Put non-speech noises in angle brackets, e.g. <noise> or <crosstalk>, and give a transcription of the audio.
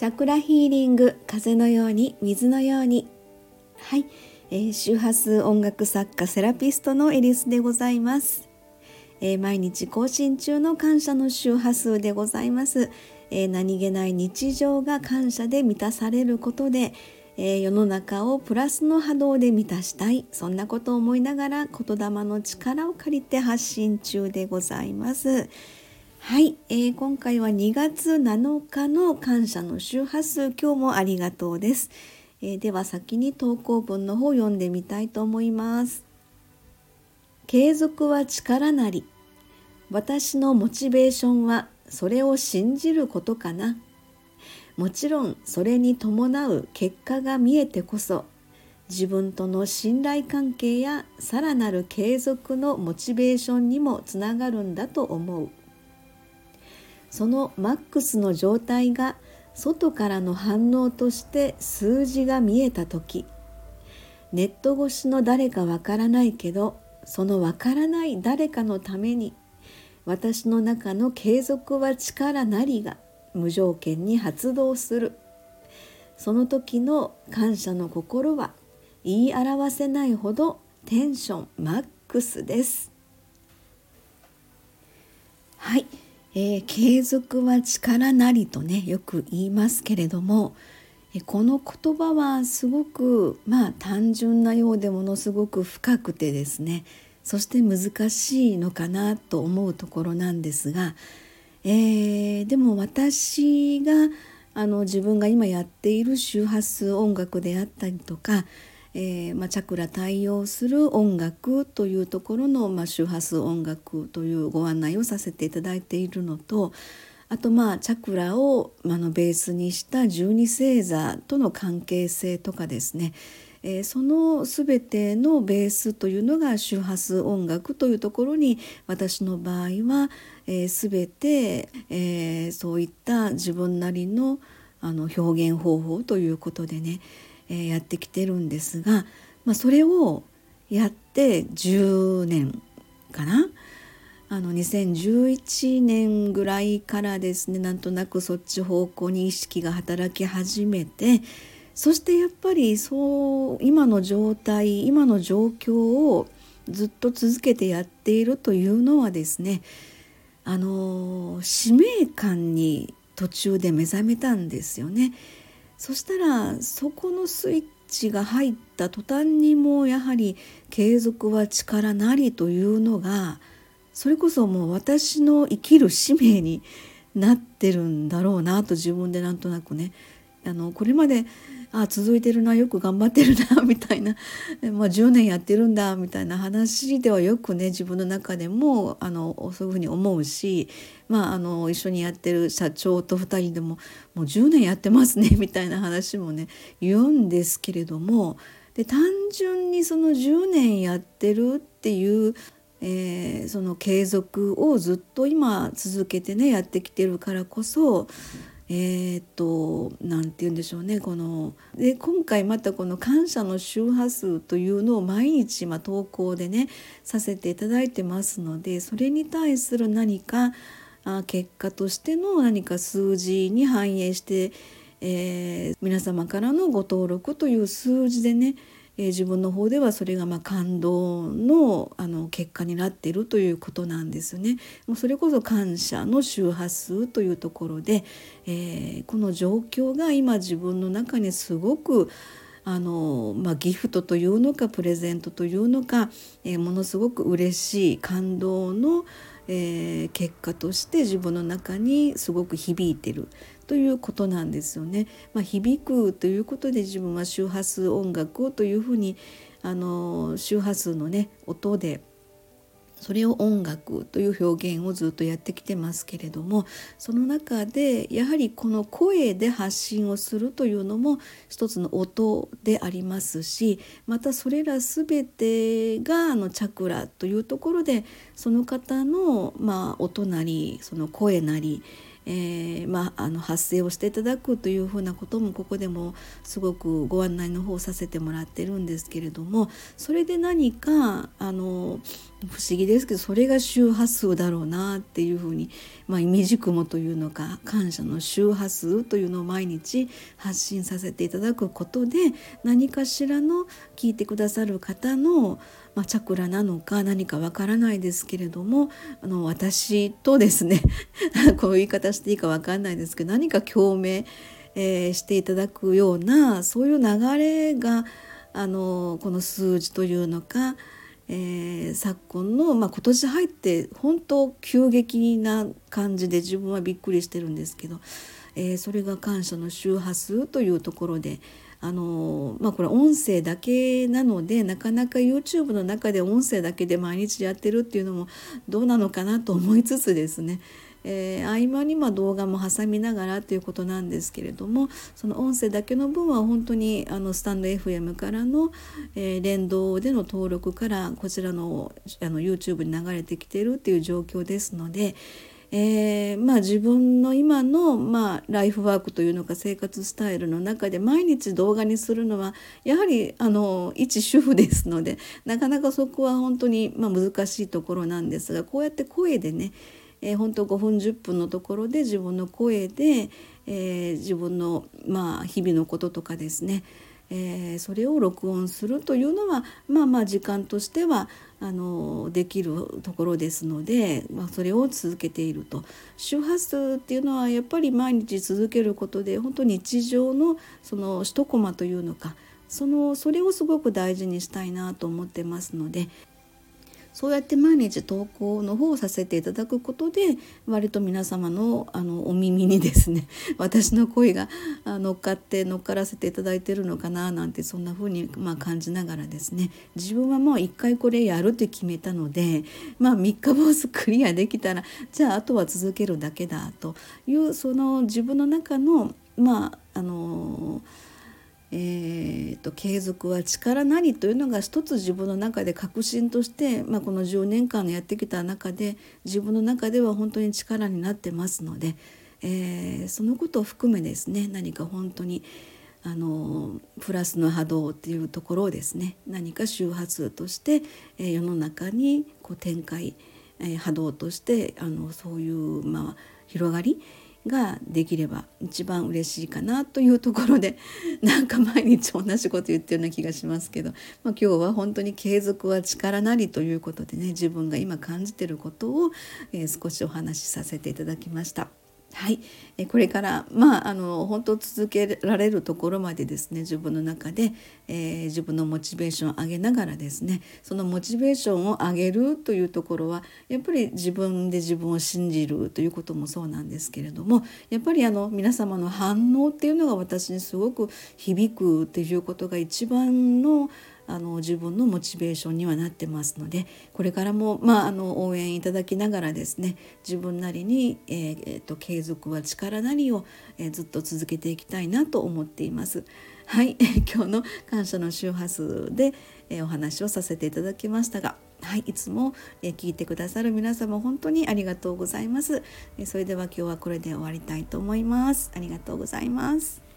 チャクラヒーリング風のように水のように。はい、えー、周波数音楽作家セラピストのエリスでございます、えー、毎日更新中の感謝の周波数でございます、えー、何気ない日常が感謝で満たされることで、え世の中をプラスの波動で満たしたい。そんなことを思いながら言霊の力を借りて発信中でございます。はい、えー、今回は2月7日の感謝の周波数今日もありがとうです、えー、では先に投稿文の方読んでみたいと思います。継続は力なり私のモチベーションはそれを信じることかな。もちろんそれに伴う結果が見えてこそ自分との信頼関係やさらなる継続のモチベーションにもつながるんだと思う。そのマックスの状態が外からの反応として数字が見えた時ネット越しの誰かわからないけどそのわからない誰かのために私の中の継続は力なりが無条件に発動する。その時の感謝の心は言い表せないほどテンションマックスです。はい。えー、継続は力なりとねよく言いますけれどもこの言葉はすごくまあ単純なようでものすごく深くてですねそして難しいのかなと思うところなんですが、えー、でも私があの自分が今やっている周波数音楽であったりとかえー、まあ、チャクラ対応する音楽というところの、まあ、周波数音楽というご案内をさせていただいているのとあとまあチャクラを、まあのベースにした十二星座との関係性とかですね、えー、その全てのベースというのが周波数音楽というところに私の場合は、えー、全て、えー、そういった自分なりのあの表現方法ということでね。えやってきてるんですが、まあ、それをやって10年かな？あの2011年ぐらいからですねなんとなくそっち方向に意識が働き始めてそしてやっぱりそう今の状態今の状況をずっと続けてやっているというのはですねあの使命感に途中で目覚めたんですよね。そしたらそこのスイッチが入った途端にもやはり継続は力なりというのがそれこそもう私の生きる使命になってるんだろうなと自分でなんとなくね。あのこれまであ続いてるなよく頑張ってるな <laughs> みたいな、まあ、10年やってるんだみたいな。話ではよくね自分の中でもあのそういうふうに思うし、まあ、あの一緒にやってる社長と2人でももう10年やってますね <laughs> みたいな話もね言うんですけれどもで単純にその10年やってるっていうえー、その継続をずっと今続けてねやってきてるからこそえー、っと何て言うんでしょうね。こので今回またこの感謝の周波数というのを毎日、ま、投稿でねさせていただいてますのでそれに対する何かあ結果としての何か数字に反映して、えー、皆様からのご登録という数字でねえー、自分の方ではそれがま感動のあの結果になっているということなんですね。もうそれこそ感謝の周波数というところで、えー、この状況が今自分の中にすごくあの、まあ、ギフトというのかプレゼントというのか、えー、ものすごく嬉しい感動の、えー、結果として自分の中にすごく響いてるということなんですよね。まあ、響くということで自分は周波数音楽というふうにあの周波数のね音でそれを音楽という表現をずっとやってきてますけれどもその中でやはりこの声で発信をするというのも一つの音でありますしまたそれら全てがあのチャクラというところでその方のまあ音なりその声なりえー、まあ、あの発声をしていただくというふうなこともここでもすごくご案内の方をさせてもらってるんですけれどもそれで何かあの不思議ですけどそれが周波数だろうなっていうふうに、まあ、意味軸もというのか感謝の周波数というのを毎日発信させていただくことで何かしらの聞いてくださる方のまあ、チャクラなのか何かわからないですけれどもあの私とですね <laughs> こういう言い方していいかわかんないですけど何か共鳴、えー、していただくようなそういう流れがあのこの数字というのか、えー、昨今の、まあ、今年入って本当急激な感じで自分はびっくりしてるんですけど、えー、それが感謝の周波数というところで。あのまあこれ音声だけなのでなかなか YouTube の中で音声だけで毎日やってるっていうのもどうなのかなと思いつつですねえー、合間にま動画も挟みながらということなんですけれどもその音声だけの分は本当にあのスタンド FM からの、えー、連動での登録からこちらのあの YouTube に流れてきてるっていう状況ですので、えー、まあ、自分の今の、まあ、ライフワークというのか生活スタイルの中で毎日動画にするのはやはりあの一主婦ですのでなかなかそこは本当に、まあ、難しいところなんですがこうやって声でね、えー、本当5分10分のところで自分の声で、えー、自分の、まあ、日々のこととかですねえー、それを録音するというのはまあまあ時間としてはあのできるところですので、まあ、それを続けていると。周波数っていうのはやっぱり毎日続けることで本当日常のその一コマというのかそのそれをすごく大事にしたいなと思ってますので、そうやって毎日投稿の方をさせていただくことで割と皆様のあのお耳にですね <laughs> 私の声が乗っかって乗っからせていただいてるのかななんてそんな風にまあ感じながらですね。自分はもう一回これやるって決めたのでまあ三日坊主クリアできたらじゃああとは続けるだけだというその自分の中のまああのえーと、継続は力なりというのが一つ自分の中で確信として、まあ、この10年間やってきた中で自分の中では本当に力になってますので、えー、そのことを含めですね何か本当にあのプラスの波動っていうところをですね何か周波数として、えー、世の中にこう展開、えー、波動としてあのそういう、まあ、広がりができれば一番嬉しいかなというところで <laughs> なんか毎日同じこと言ってるような気がしますけど、まあ、今日は本当に継続は力なりということでね自分が今感じてることを、えー、少しお話しさせていただきました。はい、えこれからまああの本当続けられるところまでですね自分の中で、えー、自分のモチベーションを上げながらですねそのモチベーションを上げるというところはやっぱり自分で自分を信じるということもそうなんですけれどもやっぱりあの皆様の反応っていうのが私にすごく響くっていうことが一番のの自分のモチベーションにはなってますのでこれからも、まあ、あの応援いただきながらですね自分なりに、えーえーと、継続は力なりを、えー、ずっと続けていきたいなと思っています。はい、<laughs> 今日の感謝の周波数で、えー、お話をさせていただきましたが。はい、いつも、え聞いてくださる皆様本当にありがとうございます。えそれでは今日はこれで終わりたいと思います。ありがとうございます。